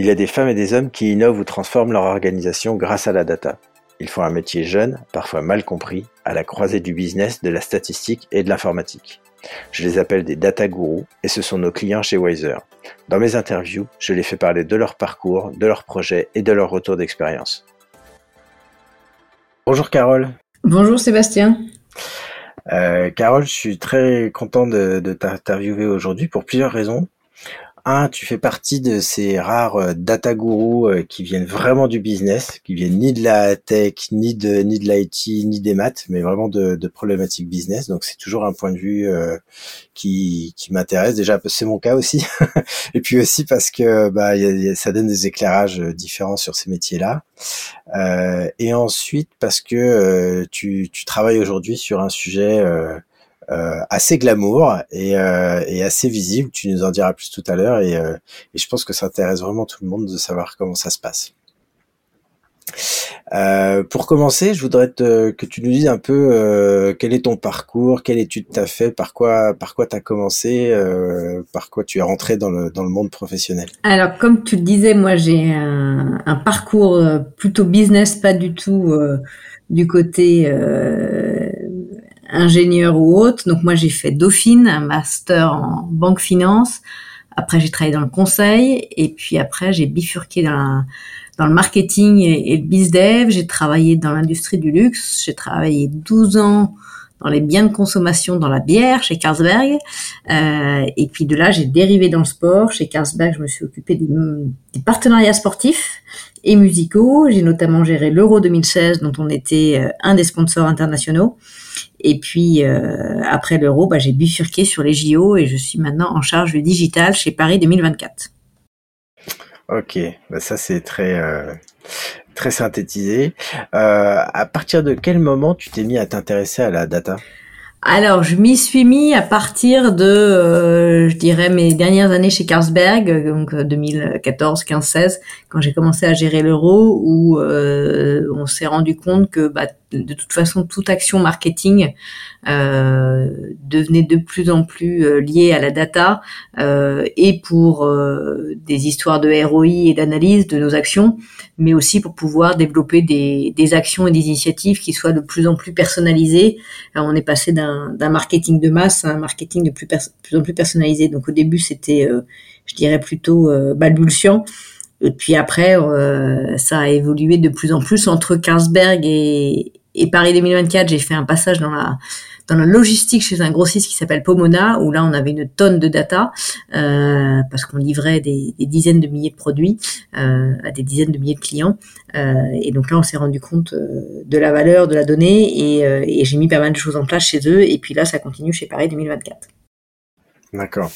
Il y a des femmes et des hommes qui innovent ou transforment leur organisation grâce à la data. Ils font un métier jeune, parfois mal compris, à la croisée du business, de la statistique et de l'informatique. Je les appelle des data gurus et ce sont nos clients chez Wiser. Dans mes interviews, je les fais parler de leur parcours, de leurs projets et de leur retour d'expérience. Bonjour Carole. Bonjour Sébastien. Euh, Carole, je suis très content de, de t'interviewer aujourd'hui pour plusieurs raisons. Un, tu fais partie de ces rares euh, data gurus euh, qui viennent vraiment du business, qui viennent ni de la tech, ni de ni de l'IT, ni des maths, mais vraiment de, de problématiques business. Donc c'est toujours un point de vue euh, qui, qui m'intéresse. Déjà, c'est mon cas aussi, et puis aussi parce que bah ça donne des éclairages différents sur ces métiers-là. Euh, et ensuite parce que tu, tu travailles aujourd'hui sur un sujet euh, assez glamour et, euh, et, assez visible. Tu nous en diras plus tout à l'heure et, euh, et, je pense que ça intéresse vraiment tout le monde de savoir comment ça se passe. Euh, pour commencer, je voudrais que tu nous dises un peu euh, quel est ton parcours, quelle étude tu as fait, par quoi, par quoi tu commencé, euh, par quoi tu es rentré dans le, dans le monde professionnel. Alors, comme tu le disais, moi j'ai un, parcours plutôt business, pas du tout du côté ingénieur ou autre. Donc moi j'ai fait Dauphine, un master en banque finance. Après j'ai travaillé dans le conseil et puis après j'ai bifurqué dans, le marketing et, le biz dev. J'ai travaillé dans l'industrie du luxe. J'ai travaillé 12 ans dans les biens de consommation dans la bière chez Carlsberg. Euh, et puis de là, j'ai dérivé dans le sport. Chez Carlsberg, je me suis occupée des, partenariats sportifs et musicaux. J'ai notamment géré l'Euro 2016, dont on était euh, un des sponsors internationaux. Et puis euh, après l'Euro, bah, j'ai bifurqué sur les JO et je suis maintenant en charge du digital chez Paris 2024. Ok, bah ça c'est très très synthétisé. Euh, à partir de quel moment tu t'es mis à t'intéresser à la data? Alors, je m'y suis mis à partir de, euh, je dirais, mes dernières années chez Carlsberg, donc 2014, 15, 16, quand j'ai commencé à gérer l'euro, où euh, on s'est rendu compte que bah, de toute façon, toute action marketing euh, devenait de plus en plus euh, liée à la data euh, et pour euh, des histoires de ROI et d'analyse de nos actions, mais aussi pour pouvoir développer des, des, actions et des initiatives qui soient de plus en plus personnalisées. On est passé d'un marketing de masse à un marketing de plus, plus en plus personnalisé. Donc au début, c'était, je dirais plutôt balbutiant. Et puis après, euh, ça a évolué de plus en plus entre Carlsberg et, et Paris 2024. J'ai fait un passage dans la dans la logistique chez un grossiste qui s'appelle Pomona, où là on avait une tonne de data euh, parce qu'on livrait des, dizaines de milliers de produits euh, à des dizaines de milliers de clients. Euh, et donc là on s'est rendu compte de la valeur de la donnée et, et j'ai mis pas mal de choses en place chez eux. Et puis là ça continue chez Paris 2024. D'accord.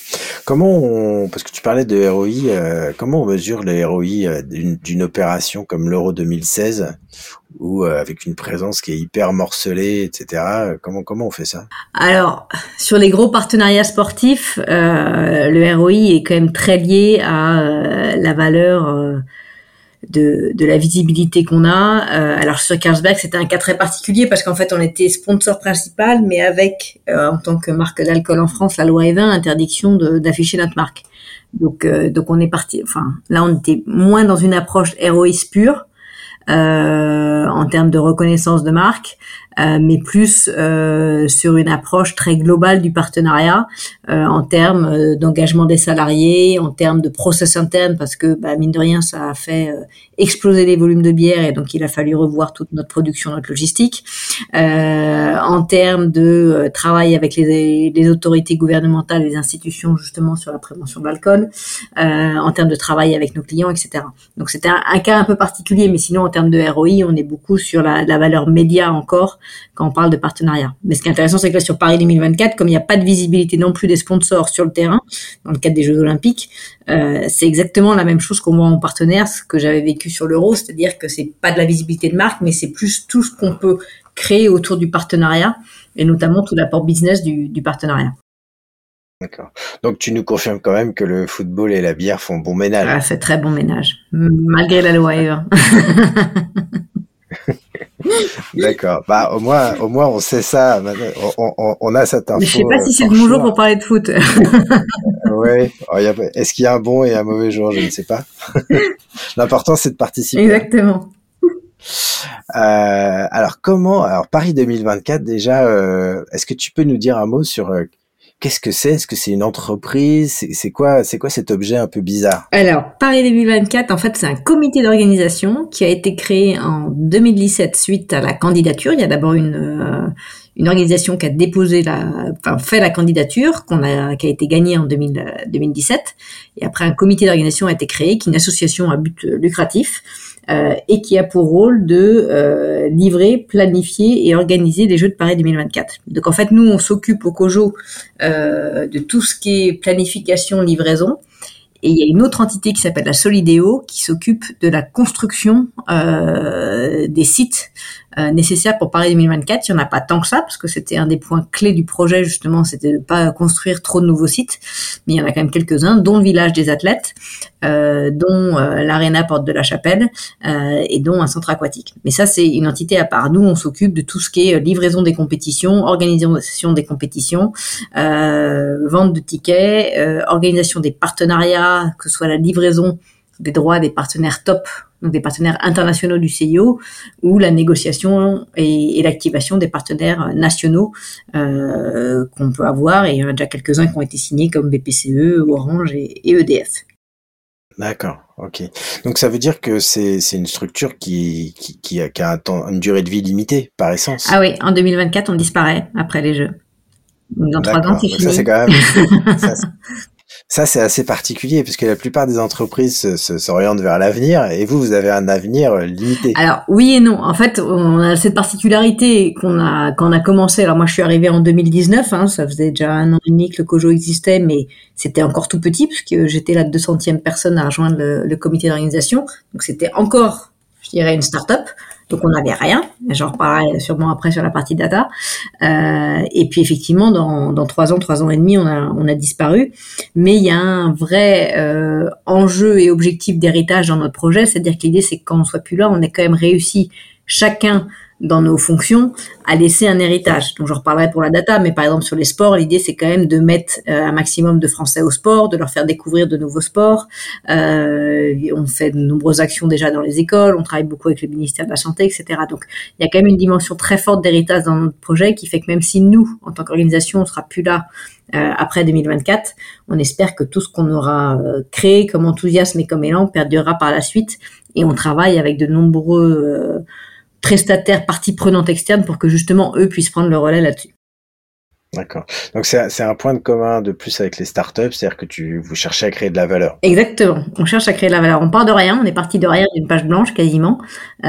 Comment on, parce que tu parlais de ROI, euh, comment on mesure le ROI euh, d'une opération comme l'Euro 2016, ou euh, avec une présence qui est hyper morcelée, etc. Comment comment on fait ça? Alors sur les gros partenariats sportifs, le ROI est quand même très lié à la valeur de, de la visibilité qu'on a. Euh, alors sur Carlsberg, c'était un cas très particulier parce qu'en fait, on était sponsor principal, mais avec, euh, en tant que marque d'alcool en France, la loi E20, interdiction d'afficher notre marque. Donc, euh, donc on est parti. Enfin, là, on était moins dans une approche héroïste pure. en termes de reconnaissance de marque, euh, mais plus euh, sur une approche très globale du partenariat euh, en termes d'engagement des salariés, en termes de process interne, parce que bah, mine de rien, ça a fait exploser les volumes de bière et donc il a fallu revoir toute notre production, notre logistique. en termes de travail avec les, les, autorités gouvernementales, les institutions justement sur la prévention de l'alcool, en termes de travail avec nos clients, etc. Donc c'était un, un, cas un peu particulier, mais sinon en termes de ROI, on est beaucoup sur la, la valeur média encore quand on parle de partenariat. Mais ce qui est intéressant, c'est que là, sur Paris 2024, comme il n'y a pas de visibilité non plus des sponsors sur le terrain, dans le cadre des Jeux Olympiques, euh, c'est exactement la même chose qu'on voit en partenaire, ce que j'avais vécu sur l'Euro, c'est-à-dire que c'est pas de la visibilité de marque, mais c'est plus tout ce qu'on peut créer autour du partenariat, et notamment tout l'apport business du, du partenariat. D'accord. Donc tu nous confirmes quand même que le football et la bière font bon ménage. Ah, c'est très bon ménage, malgré la loi Eva. D'accord. Bah au moins, au moins on sait ça. On, on, on a cette info. Je sais pas si c'est le bon jour pour parler de foot. oui. Oh, est-ce qu'il y a un bon et un mauvais jour? Je ne sais pas. L'important c'est de participer. Exactement. Euh, alors comment Alors Paris 2024 déjà. Euh, est-ce que tu peux nous dire un mot sur euh, Qu'est-ce que c'est? Est-ce que c'est une entreprise? C'est quoi C'est quoi cet objet un peu bizarre? Alors, Paris 2024, en fait, c'est un comité d'organisation qui a été créé en 2017 suite à la candidature. Il y a d'abord une euh, une organisation qui a déposé la, enfin, fait la candidature, qu'on a, qui a été gagnée en 2000, 2017. Et après, un comité d'organisation a été créé, qui est une association à but lucratif euh, et qui a pour rôle de euh, livrer, planifier et organiser les Jeux de Paris 2024. Donc en fait, nous, on s'occupe au COJO euh, de tout ce qui est planification, livraison. Et il y a une autre entité qui s'appelle la Solidéo qui s'occupe de la construction euh, des sites euh, nécessaires pour Paris 2024. Il n'y en a pas tant que ça, parce que c'était un des points clés du projet, justement, c'était de pas construire trop de nouveaux sites. Mais il y en a quand même quelques-uns, dont le village des athlètes, euh, dont euh, l'aréna Porte de la Chapelle, euh, et dont un centre aquatique. Mais ça, c'est une entité à part. Nous, on s'occupe de tout ce qui est livraison des compétitions, organisation des compétitions, vente de tickets, organisation des partenariats, que ce soit la livraison des droits des partenaires top donc des partenaires internationaux du CIO, ou la négociation et, l'activation des partenaires nationaux euh, qu'on peut avoir. Et il y en a déjà quelques-uns qui ont été signés comme BPCE, Orange et, EDF. D'accord, ok. Donc ça veut dire que c'est une structure qui, qui, a, qui a un temps, une durée de vie limitée, par essence. Ah oui, en 2024, on disparaît après les Jeux. Dans trois ans, c'est fini. Ça, c'est quand même, Ça, c'est assez particulier puisque la plupart des entreprises s'orientent vers l'avenir et vous, vous avez un avenir euh, limité. Alors oui et non. En fait, on a cette particularité qu'on a quand on a commencé. Alors moi, je suis arrivée en 2019. Hein, ça faisait déjà un an et demi que le Cojo existait, mais c'était encore tout petit puisque j'étais la 200e personne à rejoindre le comité d'organisation. Donc c'était encore, je dirais, une start-up. Donc on n'avait rien. J'en reparlerai sûrement après sur la partie data. Euh, et puis effectivement, dans, trois ans, trois ans et demi, on a, on a disparu. Mais il y a un vrai euh, enjeu et objectif d'héritage dans notre projet. C'est-à-dire que l'idée, c'est que quand on soit plus là, on ait quand même réussi chacun dans nos fonctions à laisser un héritage. Donc je reparlerai pour la data, mais par exemple sur les sports, l'idée c'est quand même de mettre euh, un maximum de Français au sport, de leur faire découvrir de nouveaux sports. Euh, on fait de nombreuses actions déjà dans les écoles, on travaille beaucoup avec le ministère de la Santé, etc. Donc il y a quand même une dimension très forte d'héritage dans notre projet qui fait que même si nous, en tant qu'organisation, on sera plus là euh, après 2024, on espère que tout ce qu'on aura euh, créé comme enthousiasme et comme élan perdurera par la suite. Et on travaille avec de nombreux prestataires, parties prenantes externes pour que justement eux puissent prendre le relais là-dessus. D'accord. Donc c'est un point de commun de plus avec les startups, c'est-à-dire que tu vous cherchez à créer de la valeur. Exactement. On cherche à créer de la valeur. On part de rien. On est parti de rien d'une page blanche quasiment, euh,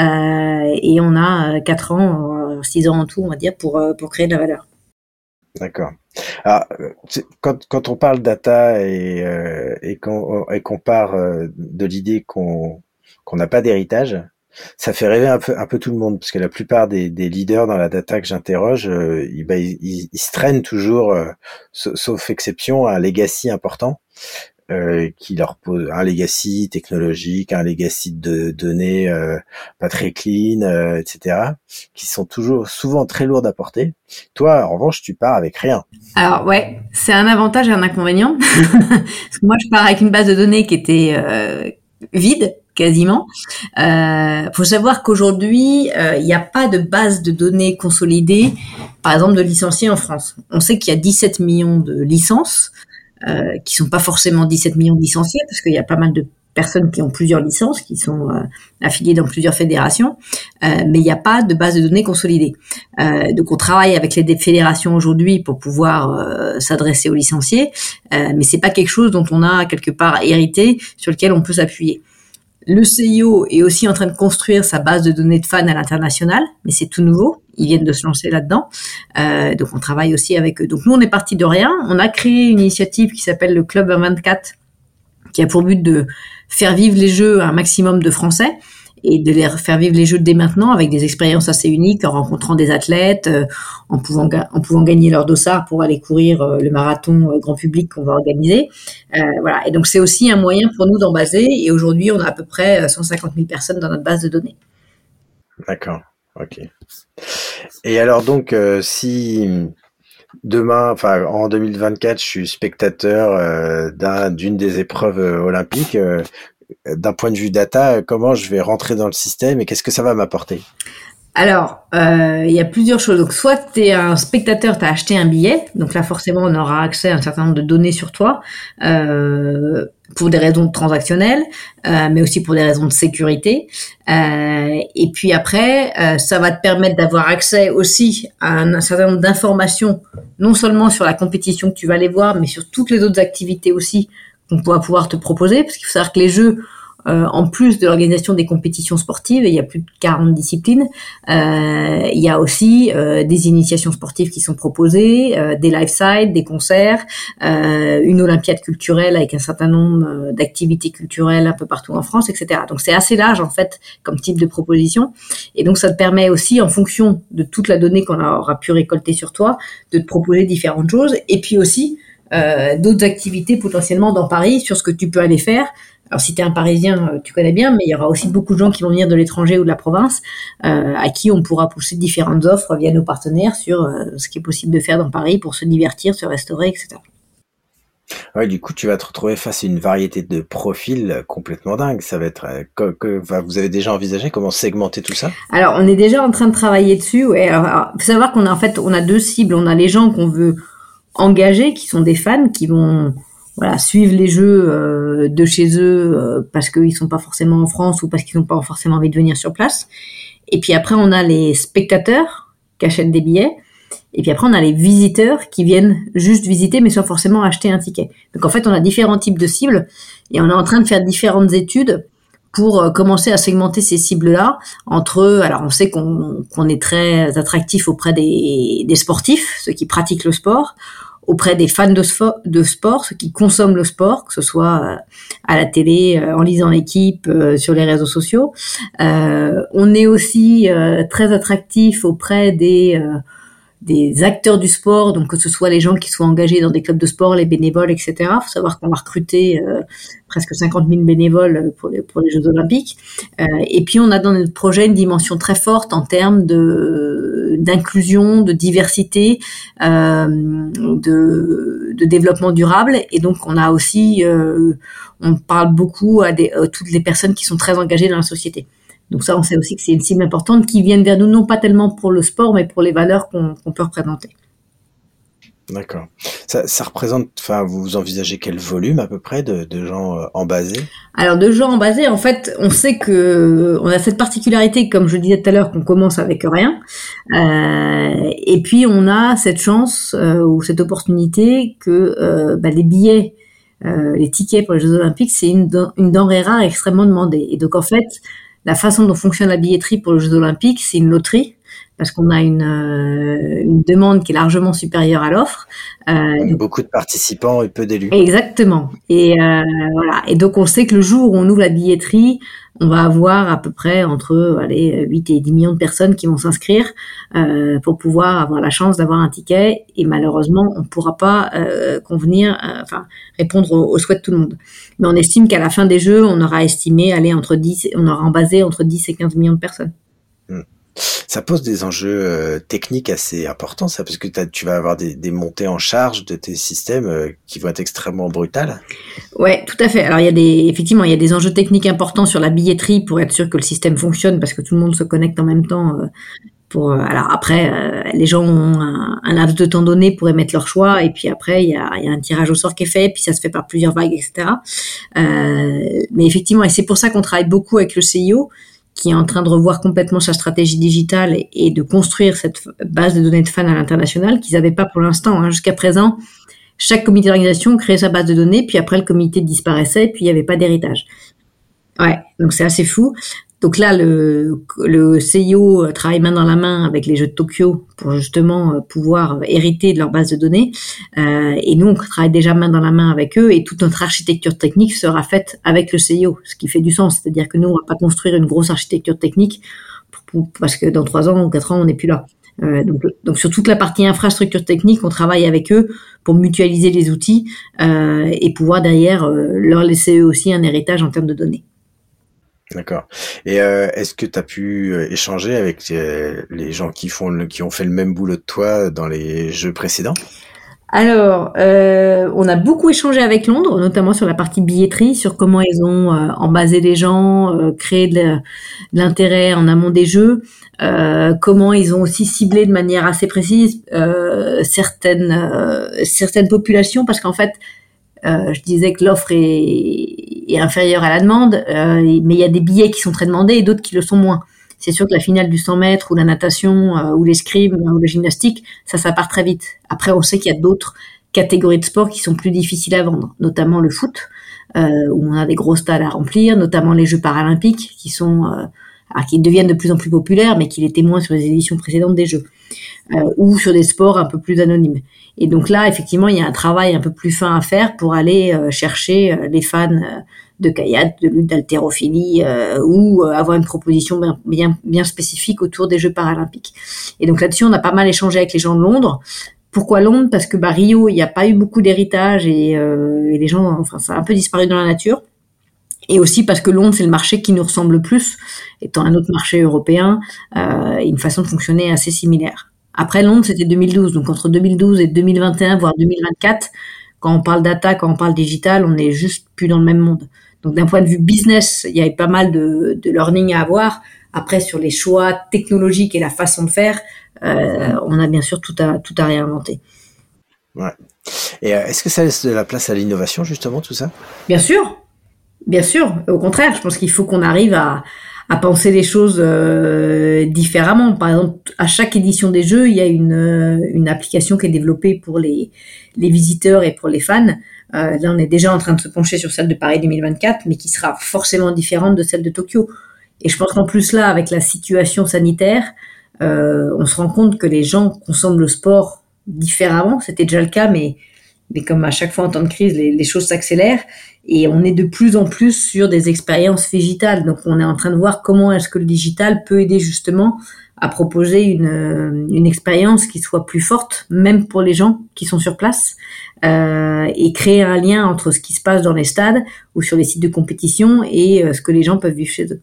et on a euh, quatre ans, euh, six ans en tout, on va dire, pour pour créer de la valeur. D'accord. Alors, quand, quand on parle data et et qu'on et qu'on part de l'idée qu'on qu'on n'a pas d'héritage, ça fait rêver un peu, un peu tout le monde, parce que la plupart des, des leaders dans la data que j'interroge, euh, ils, bah, ils, se traînent toujours, euh, sauf exception, un legacy important. Euh, qui leur pose un legacy technologique, un legacy de données euh, pas très clean, etc., qui sont toujours souvent très lourds à porter. Toi, en revanche, tu pars avec rien. Alors ouais, c'est un avantage et un inconvénient. Parce que moi, je pars avec une base de données qui était vide quasiment. Euh, faut savoir qu'aujourd'hui, euh, il n'y a pas de base de données consolidée, par exemple, de licenciés en France. On sait qu'il y a 17 millions de licences, euh, qui sont pas forcément 17 millions de licenciés, parce qu'il y a pas mal de personnes qui ont plusieurs licences, qui sont euh, affiliées dans plusieurs fédérations, euh, mais il n'y a pas de base de données consolidée. Donc on travaille avec les fédérations aujourd'hui pour pouvoir s'adresser aux licenciés, mais c'est pas quelque chose dont on a quelque part hérité sur lequel on peut s'appuyer. Le CIO est aussi en train de construire sa base de données de fans à l'international, mais c'est tout nouveau. Ils viennent de se lancer là-dedans. Euh, donc on travaille aussi avec eux. Donc nous, on est parti de rien. On a créé une initiative qui s'appelle le Club 24, qui a pour but de faire vivre les jeux à un maximum de Français et de les faire vivre les jeux dès maintenant avec des expériences assez uniques en rencontrant des athlètes, euh, en pouvant en pouvant gagner leur dossard pour aller courir euh, le marathon euh, grand public qu'on va organiser. voilà. Et donc c'est aussi un moyen pour nous d'en baser. Et aujourd'hui, on a à peu près 150 000 personnes dans notre base de données. D'accord. Ok. Et alors donc, si demain, enfin en 2024, je suis spectateur d'un d'une des épreuves olympiques, d'un point de vue data, comment je vais rentrer dans le système et qu'est-ce que ça va m'apporter? Alors, il y a plusieurs choses. Donc, soit tu es un spectateur, tu as acheté un billet, donc là forcément on aura accès à un certain nombre de données sur toi. Euh, pour des raisons transactionnelles, euh, mais aussi pour des raisons de sécurité. Euh, et puis après, euh, ça va te permettre d'avoir accès aussi à un, certain nombre d'informations, non seulement sur la compétition que tu vas aller voir, mais sur toutes les autres activités aussi qu'on va pouvoir te proposer, parce qu'il faut savoir que les jeux euh, en plus de l'organisation des compétitions sportives, il y a plus de 40 disciplines, euh, il y a aussi euh, des initiations sportives qui sont proposées, des live sites, des concerts, une olympiade culturelle avec un certain nombre d'activités culturelles un peu partout en France, etc. Donc c'est assez large en fait comme type de proposition. Et donc ça te permet aussi, en fonction de toute la donnée qu'on aura pu récolter sur toi, de te proposer différentes choses. Et puis aussi d'autres activités potentiellement dans Paris sur ce que tu peux aller faire alors si tu es un Parisien, euh, tu connais bien, mais il y aura aussi beaucoup de gens qui vont venir de l'étranger ou de la province, euh, à qui on pourra pousser différentes offres via nos partenaires sur euh, ce qui est possible de faire dans Paris pour se divertir, se restaurer, etc. Ouais, du coup, tu vas te retrouver face à une variété de profils complètement dingue. Ça va être que, vous avez déjà envisagé comment segmenter tout ça? Alors, on est déjà en train de travailler dessus. Ouais. Alors, faut savoir qu'on a en fait, on a deux cibles. On a les gens qu'on veut engager, qui sont des fans, qui vont voilà, suivent les jeux euh, de chez eux euh, parce qu'ils sont pas forcément en France ou parce qu'ils n'ont pas forcément envie de venir sur place. Et puis après, on a les spectateurs qui achètent des billets. Et puis après, on a les visiteurs qui viennent juste visiter, mais sans forcément acheter un ticket. Donc en fait, on a différents types de cibles et on est en train de faire différentes études pour euh, commencer à segmenter ces cibles-là entre alors on sait qu'on est très attractif auprès des, des sportifs, ceux qui pratiquent le sport auprès des fans de, sport, ceux qui consomment le sport, que ce soit euh, à la télé, euh, en lisant l'équipe, euh, sur les réseaux sociaux. on est aussi très attractif auprès des des acteurs du sport, donc que ce soit les gens qui soient engagés dans des clubs de sport, les bénévoles, etc. Il faut savoir qu'on va recruter euh, presque 50 000 bénévoles pour les, pour les Jeux Olympiques. Euh, et puis on a dans notre projet une dimension très forte en termes de d'inclusion, de diversité, euh, de, de développement durable. Et donc on a aussi, euh, on parle beaucoup à, des, à toutes les personnes qui sont très engagées dans la société. Donc ça, on sait aussi que c'est une cible importante qui viennent vers nous, non pas tellement pour le sport, mais pour les valeurs qu'on peut représenter. D'accord. Ça, représente, enfin, vous envisagez quel volume à peu près de, gens euh, en basé Alors de gens en basé, en fait, on sait que on a cette particularité, comme je disais tout à l'heure, qu'on commence avec rien, euh, et puis on a cette chance euh, ou cette opportunité que bah, les billets, les tickets pour les Jeux Olympiques, c'est une, une denrée rare extrêmement demandée. Et donc en fait, la façon dont fonctionne la billetterie pour les Jeux Olympiques, c'est une loterie parce qu'on a une, euh, une, demande qui est largement supérieure à l'offre. Euh, beaucoup de participants et peu d'élus. Exactement. Et euh, voilà. Et donc on sait que le jour où on ouvre la billetterie, on va avoir à peu près entre allez, 8 et 10 millions de personnes qui vont s'inscrire euh, pour pouvoir avoir la chance d'avoir un ticket. Et malheureusement, on ne pourra pas euh, convenir, euh, enfin répondre aux, souhaits de tout le monde. Mais on estime qu'à la fin des jeux, on aura estimé aller entre 10, on aura en basé entre 10 et 15 millions de personnes. Ça pose des enjeux euh, techniques assez importants, ça, parce que tu vas avoir des, montées en charge de tes systèmes euh, qui vont être extrêmement brutales. Ouais, tout à fait. Alors il y a des, effectivement, il y a des enjeux techniques importants sur la billetterie pour être sûr que le système fonctionne, parce que tout le monde se connecte en même temps. Euh, pour, alors après, les gens ont un, laps de temps donné pour émettre leur choix, et puis après il y a, y a, un tirage au sort qui est fait, puis ça se fait par plusieurs vagues, etc. mais effectivement, et c'est pour ça qu'on travaille beaucoup avec le CIO qui est en train de revoir complètement sa stratégie digitale et, de construire cette base de données de fans à l'international qu'ils n'avaient pas pour l'instant. Hein. Jusqu'à présent, chaque comité d'organisation créait sa base de données, puis après le comité disparaissait, puis il n'y avait pas d'héritage. Ouais, donc c'est assez fou. Donc là, le, le CIO travaille main dans la main avec les Jeux de Tokyo pour justement euh, pouvoir hériter de leur base de données. Euh, et nous, on travaille déjà main dans la main avec eux et toute notre architecture technique sera faite avec le CIO, ce qui fait du sens. C'est-à-dire que nous, on va pas construire une grosse architecture technique parce que dans trois ans ou quatre ans, on n'est plus là. Euh, donc, donc, sur toute la partie infrastructure technique, on travaille avec eux pour mutualiser les outils euh, et pouvoir derrière euh, leur laisser eux aussi un héritage en termes de données. D'accord. Et euh, est-ce que tu as pu euh, échanger avec euh, les gens qui font qui ont fait le même boulot de toi dans les jeux précédents? Alors, on a beaucoup échangé avec Londres, notamment sur la partie billetterie, sur comment ils ont euh, embasé les gens, créé de l'intérêt en amont des jeux, comment ils ont aussi ciblé de manière assez précise certaines certaines populations, parce qu'en fait, je disais que l'offre est, est, inférieure à la demande, mais il y a des billets qui sont très demandés et d'autres qui le sont moins c'est sûr que la finale du 100 mètres ou la natation euh, ou l'escrime ou la gymnastique, ça, ça part très vite. Après, on sait qu'il y a d'autres catégories de sport qui sont plus difficiles à vendre, notamment le foot, euh, où on a des gros stades à remplir, notamment les Jeux paralympiques qui sont euh, qui deviennent de plus en plus populaires, mais qui l'étaient moins sur les éditions précédentes des Jeux, euh, ou sur des sports un peu plus anonymes. Et donc là, effectivement, il y a un travail un peu plus fin à faire pour aller euh, chercher les fans de kayak, de lutte d'haltérophilie euh, ou euh, avoir une proposition bien, bien, spécifique autour des Jeux paralympiques. Et donc là-dessus, on a pas mal échangé avec les gens de Londres. Pourquoi Londres? Parce que bah, Rio, il n'y a pas eu beaucoup d'héritage et, euh, et, les gens, enfin, ça a un peu disparu dans la nature. Et aussi parce que Londres, c'est le marché qui nous ressemble le plus, étant un autre marché européen, euh, et une façon de fonctionner assez similaire. Après Londres, c'était 2012, donc entre 2012 et 2021, voire 2024, quand on parle data, quand on parle digital, on n'est juste plus dans le même monde. Donc d'un point de vue business, il y avait pas mal de, de, learning à avoir. Après, sur les choix technologiques et la façon de faire, euh, on a bien sûr tout à, tout à réinventer. Ouais. Et euh, est-ce que ça laisse de la place à l'innovation, justement, tout ça? Bien sûr. Bien sûr. Au contraire, je pense qu'il faut qu'on arrive à, à penser les choses euh, différemment. Par exemple, à chaque édition des jeux, il y a une, euh, une application qui est développée pour les, les visiteurs et pour les fans. Euh, là, on est déjà en train de se pencher sur celle de Paris 2024, mais qui sera forcément différente de celle de Tokyo. Et je pense qu'en plus là, avec la situation sanitaire, euh, on se rend compte que les gens consomment le sport différemment. C'était déjà le cas, mais, mais comme à chaque fois en temps de crise, les, les choses s'accélèrent. Et on est de plus en plus sur des expériences digitales. Donc on est en train de voir comment est-ce que le digital peut aider justement à proposer une, euh, une expérience qui soit plus forte, même pour les gens qui sont sur place, euh, et créer un lien entre ce qui se passe dans les stades ou sur les sites de compétition et euh, ce que les gens peuvent vivre chez eux.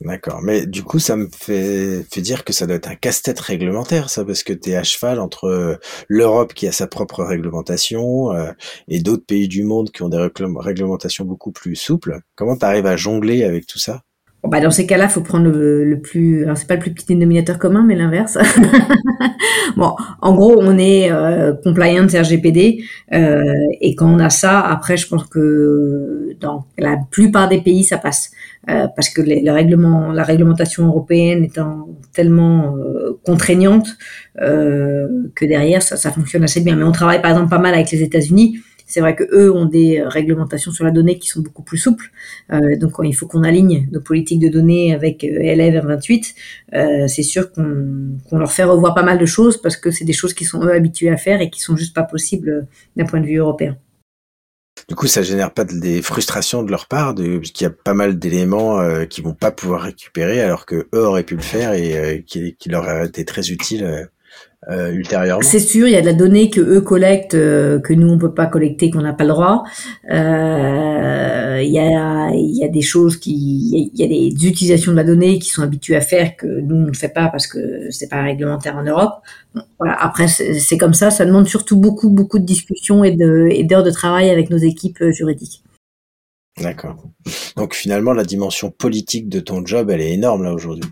D'accord, mais du coup, ça me fait, dire que ça doit être un casse-tête réglementaire, ça, parce que tu à cheval entre euh, l'Europe qui a sa propre réglementation euh, et d'autres pays du monde qui ont des réglementations beaucoup plus souples. Comment tu arrives à jongler avec tout ça? Bah dans ces cas-là, faut prendre le, plus. Alors c'est pas le plus petit dénominateur commun, mais l'inverse. bon, en gros, on est euh, compliant RGPD, euh, et quand on a ça, après, je pense que dans la plupart des pays, ça passe, euh, parce que les, le règlement, la réglementation européenne étant tellement euh, contraignante euh, que derrière, ça, ça fonctionne assez bien. Mais on travaille par exemple pas mal avec les États-Unis c'est vrai que eux ont des réglementations sur la donnée qui sont beaucoup plus souples. Euh, donc il faut qu'on aligne nos politiques de données avec euh, LF 28. Euh, c'est sûr qu'on leur fait revoir pas mal de choses parce que c'est des choses qui sont eux habitués à faire et qui sont juste pas possibles euh, d'un point de vue européen. Du coup, ça génère pas des frustrations de leur part, de, qu'il y a pas mal d'éléments euh, qu'ils vont pas pouvoir récupérer, alors que eux auraient pu le faire et euh, qui, qui, leur aurait été très utile euh, ultérieurement. C'est sûr, il y a de la donnée que eux collectent euh, que nous on peut pas collecter, qu'on n'a pas le droit. Euh, il y a il y a des choses qui il y a des utilisations de la donnée qui sont habitués à faire que nous on ne fait pas parce que c'est pas réglementaire en Europe. voilà. Après c'est comme ça, ça demande surtout beaucoup beaucoup de discussions et de d'heures de travail avec nos équipes juridiques. D'accord. Donc finalement la dimension politique de ton job elle est énorme là aujourd'hui.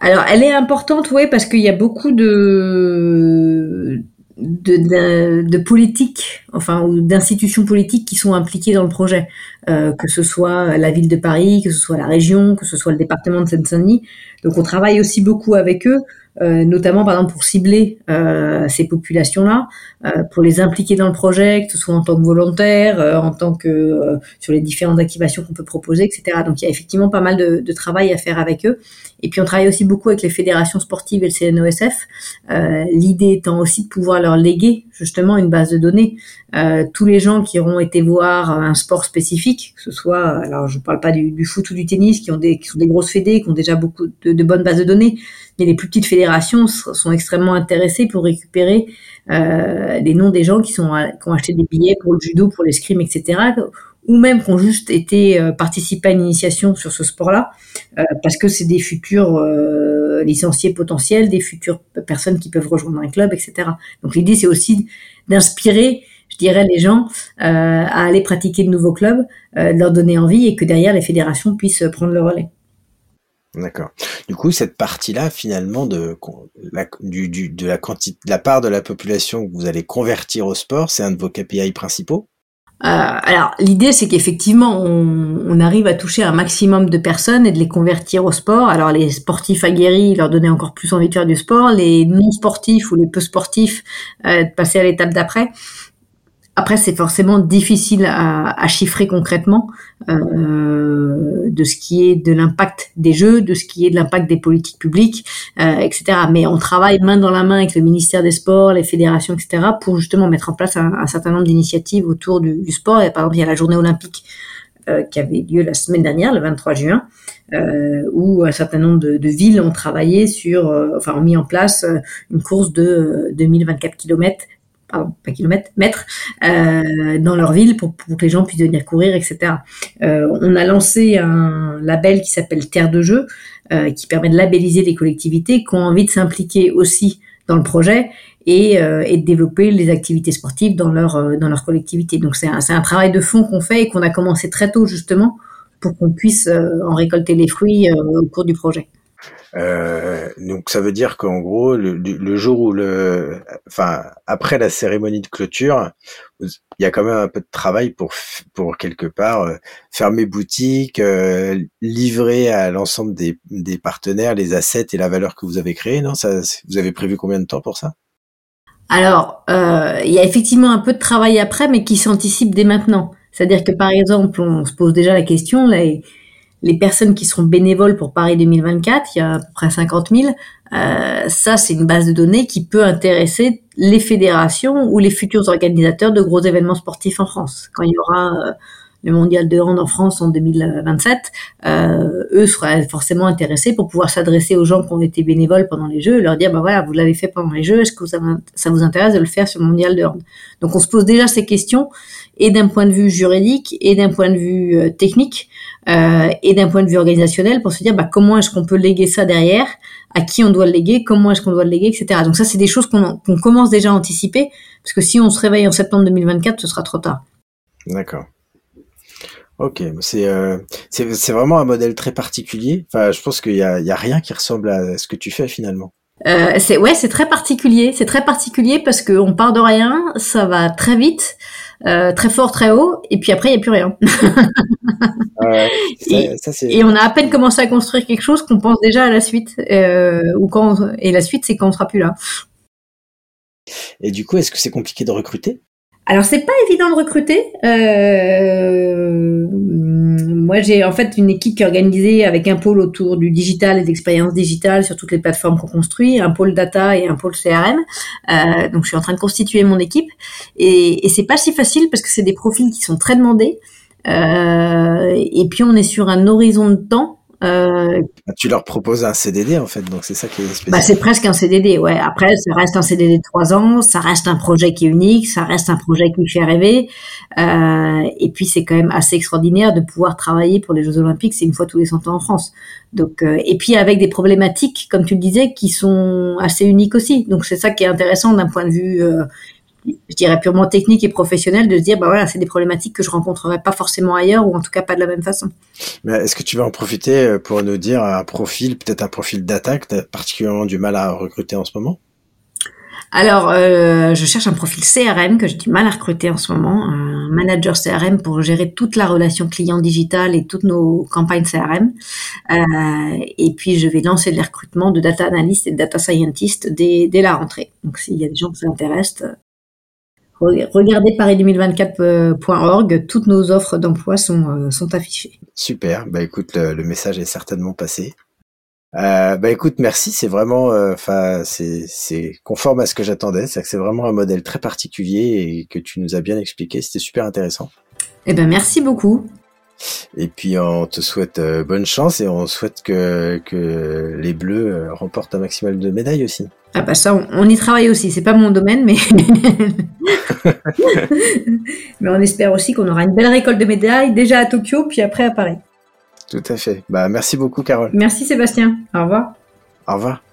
Alors, elle est importante, oui, parce qu'il y a beaucoup de de, de, de politiques, enfin, ou d'institutions politiques qui sont impliquées dans le projet, euh, que ce soit la ville de Paris, que ce soit la région, que ce soit le département de Seine-Saint-Denis. Donc, on travaille aussi beaucoup avec eux euh, notamment par exemple pour cibler euh, ces populations-là, euh, pour les impliquer dans le projet, que ce soit en tant que volontaire, euh, en tant que euh, sur les différentes activations qu'on peut proposer, etc. Donc il y a effectivement pas mal de, de, travail à faire avec eux. Et puis on travaille aussi beaucoup avec les fédérations sportives et le CNOSF. L'idée étant aussi de pouvoir leur léguer justement une base de données. tous les gens qui auront été voir un sport spécifique, que ce soit, alors je ne parle pas du, foot ou du tennis, qui ont des qui sont des grosses fédés, qui ont déjà beaucoup de, bonnes bases de données, mais les plus petites fédérations sont extrêmement intéressées pour récupérer euh, les noms des gens qui, sont, qui ont acheté des billets pour le judo, pour l'escrime, etc., ou même qui ont juste été euh, à une initiation sur ce sport-là, euh, parce que c'est des futurs euh, licenciés potentiels, des futures personnes qui peuvent rejoindre un club, etc. Donc l'idée, c'est aussi d'inspirer, je dirais, les gens à aller pratiquer de nouveaux clubs, de leur donner envie et que derrière, les fédérations puissent prendre le relais. D'accord. Du coup, cette partie-là, finalement, de la, part de la population que vous allez convertir au sport, c'est un de vos KPI principaux? euh, alors l'idée c'est qu'effectivement on, on, arrive à toucher un maximum de personnes et de les convertir au sport. Alors les sportifs aguerris, leur donner encore plus envie de faire du sport, les non sportifs ou les peu sportifs, euh, de passer à l'étape d'après. Après, c'est forcément difficile à, chiffrer concrètement euh, de ce qui est de l'impact des jeux, de ce qui est de l'impact des politiques publiques, euh, etc. Mais on travaille main dans la main avec le ministère des Sports, les fédérations, etc. pour justement mettre en place un, certain nombre d'initiatives autour du, sport. Et par exemple, il y a la journée olympique euh, qui avait lieu la semaine dernière, le 23 juin, où un certain nombre de, villes ont travaillé sur, enfin, ont mis en place une course de 2024 km pardon, pas kilomètres, mètres, euh, dans leur ville pour, que les gens puissent venir courir, etc. Euh, on a lancé un label qui s'appelle Terre de jeu, euh, qui permet de labelliser les collectivités qui ont envie de s'impliquer aussi dans le projet et, de développer les activités sportives dans leur dans leur collectivité. Donc c'est un, un travail de fond qu'on fait et qu'on a commencé très tôt justement pour qu'on puisse en récolter les fruits au cours du projet. Euh, donc ça veut dire qu'en gros, le, le, jour où le, enfin après la cérémonie de clôture, il y a quand même un peu de travail pour pour quelque part euh, fermer boutique, euh, livrer à l'ensemble des, des partenaires les assets et la valeur que vous avez créée. Non, ça, vous avez prévu combien de temps pour ça? Alors, euh, il y a effectivement un peu de travail après, mais qui s'anticipe dès maintenant. C'est-à-dire que par exemple, on se pose déjà la question, là, les personnes qui seront bénévoles pour Paris 2024, il y a à peu près 50 000. Euh, ça, c'est une base de données qui peut intéresser les fédérations ou les futurs organisateurs de gros événements sportifs en France. Quand il y aura euh, le mondial de hand en France en 2027, euh, eux seraient forcément intéressés pour pouvoir s'adresser aux gens qui ont été bénévoles pendant les Jeux et leur dire, bah voilà, vous l'avez fait pendant les Jeux, est-ce que ça, vous intéresse de le faire sur le mondial de hand? Donc on se pose déjà ces questions et d'un point de vue juridique et d'un point de vue euh, technique euh, et d'un point de vue organisationnel pour se dire bah, comment est-ce qu'on peut léguer ça derrière, à qui on doit le léguer, comment est-ce qu'on doit le léguer, etc. Donc ça, c'est des choses qu'on commence déjà à anticiper, parce que si on se réveille en septembre 2024, ce sera trop tard. D'accord. Ok, euh, c'est vraiment un modèle très particulier. Enfin, je pense qu'il y a, y a rien qui ressemble à ce que tu fais finalement. Euh, c'est ouais, c'est très particulier. C'est très particulier parce qu'on part de rien, ça va très vite, euh, très fort, très haut, et puis après il y a plus rien. et, on a à peine commencé à construire quelque chose qu'on pense déjà à la suite, euh, ou quand et la suite c'est quand on sera plus là. Et du coup, est-ce que c'est compliqué de recruter? Alors c'est pas évident de recruter. Euh, moi j'ai en fait une équipe qui est organisée avec un pôle autour du digital et d'expériences digitales sur toutes les plateformes qu'on construit, un pôle data et un pôle CRM. Euh, donc je suis en train de constituer mon équipe et, et c'est pas si facile parce que c'est des profils qui sont très demandés. Euh, et puis on est sur un horizon de temps euh, ah, tu leur proposes un CDD en fait, donc c'est ça qui est spécial. Bah, c'est presque un CDD, ouais. Après, ça reste un CDD de trois ans, ça reste un projet qui est unique, ça reste un projet qui fait rêver. Euh, et puis c'est quand même assez extraordinaire de pouvoir travailler pour les Jeux Olympiques, c'est une fois tous les 100 ans en France. Donc, euh, et puis avec des problématiques, comme tu le disais, qui sont assez uniques aussi. Donc c'est ça qui est intéressant d'un point de vue euh, je dirais purement technique et professionnel, de se dire bah voilà c'est des problématiques que je rencontrerai pas forcément ailleurs ou en tout cas pas de la même façon. Mais est-ce que tu vas en profiter euh, pour nous dire un profil, peut-être un profil d'attaque, particulièrement du mal à recruter en ce moment? Alors, euh, je cherche un profil CRM que j'ai du mal à recruter en ce moment, un manager CRM pour gérer toute la relation client digital et toutes nos campagnes CRM. Euh, et puis, je vais lancer les recrutements de data analyst et de data scientist dès, dès la rentrée. Donc, s'il y a des gens qui s'intéressent, Regardez paris2024.org, toutes nos offres d'emploi sont, euh, sont affichées. Super, bah écoute, le, message est certainement passé. Euh, bah écoute, merci, c'est vraiment, euh, c'est conforme à ce que j'attendais, c'est que c'est vraiment un modèle très particulier et que tu nous as bien expliqué, c'était super intéressant. Eh ben merci beaucoup. Et puis on te souhaite bonne chance et on souhaite que, que les Bleus remportent un maximum de médailles aussi. Ah bah ça, on, y travaille aussi. C'est pas mon domaine, mais mais on espère aussi qu'on aura une belle récolte de médailles déjà à Tokyo, puis après à Paris. Tout à fait. Bah merci beaucoup, Carole. Merci Sébastien. Au revoir. Au revoir.